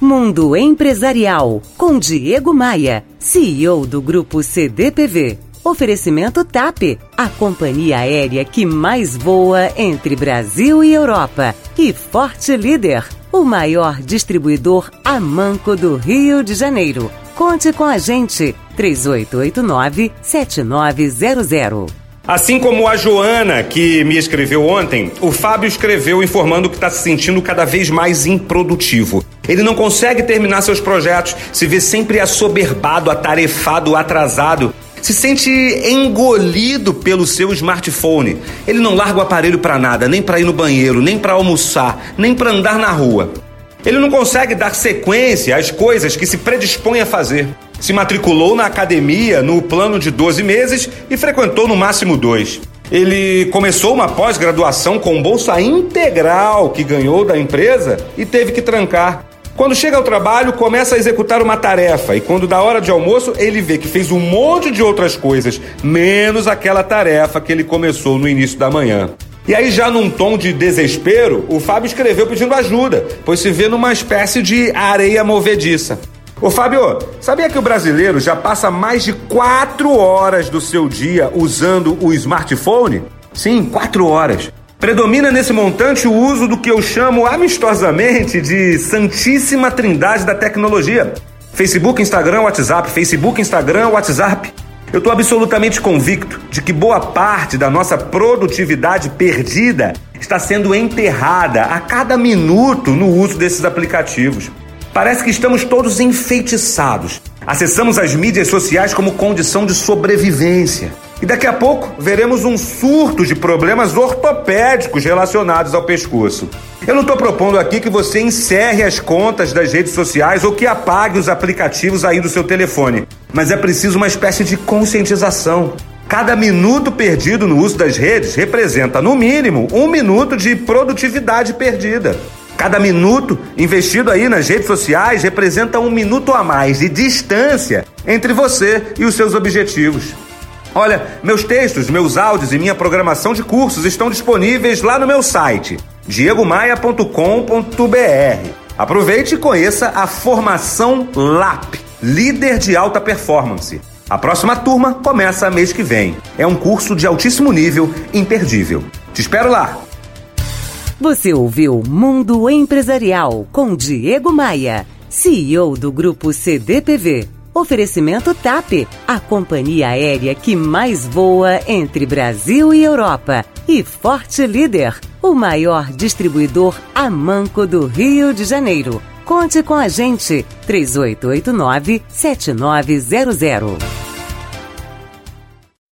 Mundo Empresarial, com Diego Maia, CEO do Grupo CDPV. Oferecimento TAP, a companhia aérea que mais voa entre Brasil e Europa. E Forte Líder, o maior distribuidor a manco do Rio de Janeiro. Conte com a gente, 3889-7900. Assim como a Joana, que me escreveu ontem, o Fábio escreveu informando que está se sentindo cada vez mais improdutivo. Ele não consegue terminar seus projetos, se vê sempre assoberbado, atarefado, atrasado. Se sente engolido pelo seu smartphone. Ele não larga o aparelho para nada, nem para ir no banheiro, nem para almoçar, nem para andar na rua. Ele não consegue dar sequência às coisas que se predispõe a fazer. Se matriculou na academia no plano de 12 meses e frequentou no máximo dois. Ele começou uma pós-graduação com bolsa integral que ganhou da empresa e teve que trancar. Quando chega ao trabalho, começa a executar uma tarefa e quando dá hora de almoço, ele vê que fez um monte de outras coisas, menos aquela tarefa que ele começou no início da manhã. E aí, já num tom de desespero, o Fábio escreveu pedindo ajuda, pois se vê numa espécie de areia movediça. Ô Fábio, sabia que o brasileiro já passa mais de quatro horas do seu dia usando o smartphone? Sim, quatro horas. Predomina nesse montante o uso do que eu chamo amistosamente de Santíssima Trindade da Tecnologia: Facebook, Instagram, WhatsApp, Facebook, Instagram, WhatsApp. Eu estou absolutamente convicto de que boa parte da nossa produtividade perdida está sendo enterrada a cada minuto no uso desses aplicativos. Parece que estamos todos enfeitiçados. Acessamos as mídias sociais como condição de sobrevivência. E daqui a pouco veremos um surto de problemas ortopédicos relacionados ao pescoço. Eu não estou propondo aqui que você encerre as contas das redes sociais ou que apague os aplicativos aí do seu telefone, mas é preciso uma espécie de conscientização. Cada minuto perdido no uso das redes representa, no mínimo, um minuto de produtividade perdida. Cada minuto investido aí nas redes sociais representa um minuto a mais de distância entre você e os seus objetivos. Olha, meus textos, meus áudios e minha programação de cursos estão disponíveis lá no meu site, diegomaia.com.br. Aproveite e conheça a formação LAP, líder de alta performance. A próxima turma começa mês que vem. É um curso de altíssimo nível, imperdível. Te espero lá. Você ouviu Mundo Empresarial com Diego Maia, CEO do Grupo CDPV. Oferecimento TAP, a companhia aérea que mais voa entre Brasil e Europa. E Forte Líder, o maior distribuidor a manco do Rio de Janeiro. Conte com a gente, 3889 7900.